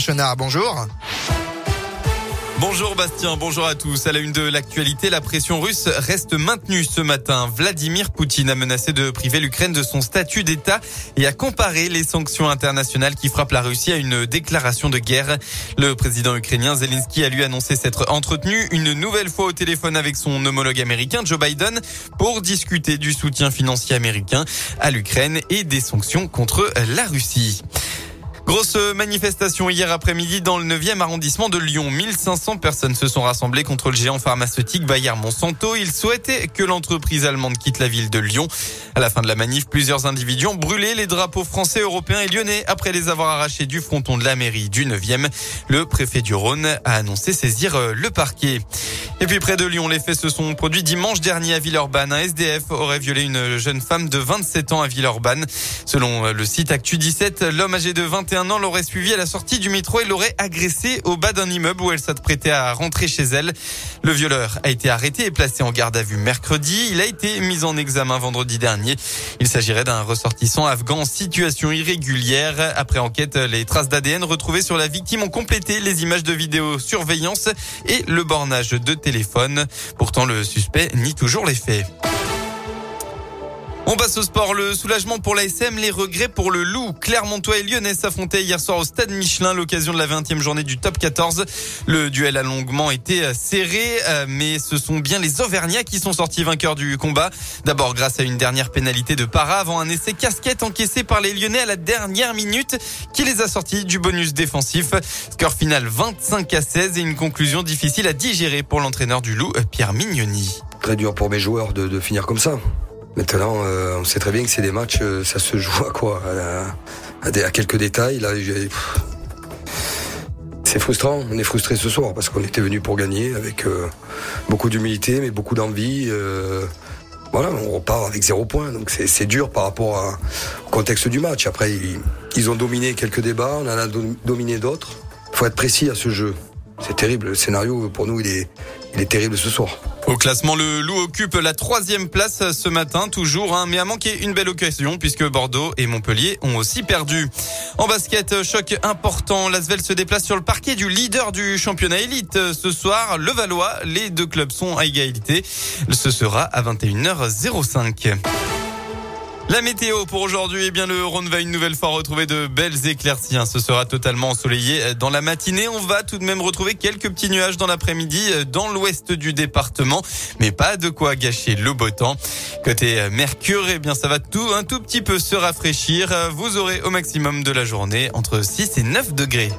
Chenard. Bonjour. Bonjour Bastien, bonjour à tous. À la une de l'actualité, la pression russe reste maintenue ce matin. Vladimir Poutine a menacé de priver l'Ukraine de son statut d'État et a comparé les sanctions internationales qui frappent la Russie à une déclaration de guerre. Le président ukrainien Zelensky a lui annoncé s'être entretenu une nouvelle fois au téléphone avec son homologue américain Joe Biden pour discuter du soutien financier américain à l'Ukraine et des sanctions contre la Russie. Grosse manifestation hier après-midi dans le 9e arrondissement de Lyon. 1500 personnes se sont rassemblées contre le géant pharmaceutique Bayer Monsanto. Ils souhaitaient que l'entreprise allemande quitte la ville de Lyon. À la fin de la manif, plusieurs individus ont brûlé les drapeaux français, européens et lyonnais après les avoir arrachés du fronton de la mairie du 9e. Le préfet du Rhône a annoncé saisir euh, le parquet. Et puis près de Lyon, les faits se sont produits dimanche dernier à Villeurbanne. Un SDF aurait violé une jeune femme de 27 ans à Villeurbanne. Selon euh, le site Actu 17, l'homme âgé de 21 ans l'aurait suivi à la sortie du métro et l'aurait agressé au bas d'un immeuble où elle s'apprêtait à rentrer chez elle. Le violeur a été arrêté et placé en garde à vue mercredi. Il a été mis en examen vendredi dernier. Il s'agirait d'un ressortissant afghan en situation irrégulière. Après enquête, les traces d'ADN retrouvées sur la victime ont complété les images de vidéosurveillance et le bornage de téléphone. Pourtant, le suspect nie toujours les faits. On passe au sport. Le soulagement pour l'ASM, les regrets pour le loup. Clermontois et Lyonnais s'affrontaient hier soir au stade Michelin, l'occasion de la 20e journée du top 14. Le duel a longuement été serré, euh, mais ce sont bien les Auvergnats qui sont sortis vainqueurs du combat. D'abord grâce à une dernière pénalité de para avant un essai casquette encaissé par les Lyonnais à la dernière minute qui les a sortis du bonus défensif. Score final 25 à 16 et une conclusion difficile à digérer pour l'entraîneur du loup, Pierre Mignoni. Très dur pour mes joueurs de, de finir comme ça. Maintenant, euh, on sait très bien que c'est des matchs, euh, ça se joue à quoi? À, quelques détails. Là, c'est frustrant. On est frustré ce soir parce qu'on était venu pour gagner avec euh, beaucoup d'humilité, mais beaucoup d'envie. voilà, on repart avec zéro point. Donc c'est dur par rapport au contexte du match. Après, ils, ont dominé quelques débats, on en a dominé d'autres. Il faut être précis à ce jeu. C'est terrible. Le scénario, pour nous, il est terrible ce soir. Au classement, le Loup occupe la troisième place ce matin, toujours, hein, mais a manqué une belle occasion puisque Bordeaux et Montpellier ont aussi perdu. En basket, choc important, l'Asvel se déplace sur le parquet du leader du championnat élite. Ce soir, le Valois, les deux clubs sont à égalité. Ce sera à 21h05. La météo pour aujourd'hui, eh bien le Rhône va une nouvelle fois retrouver de belles éclaircies. Hein. Ce sera totalement ensoleillé dans la matinée. On va tout de même retrouver quelques petits nuages dans l'après-midi euh, dans l'ouest du département, mais pas de quoi gâcher le beau temps. Côté euh, Mercure, eh bien ça va tout un tout petit peu se rafraîchir. Vous aurez au maximum de la journée entre 6 et 9 degrés.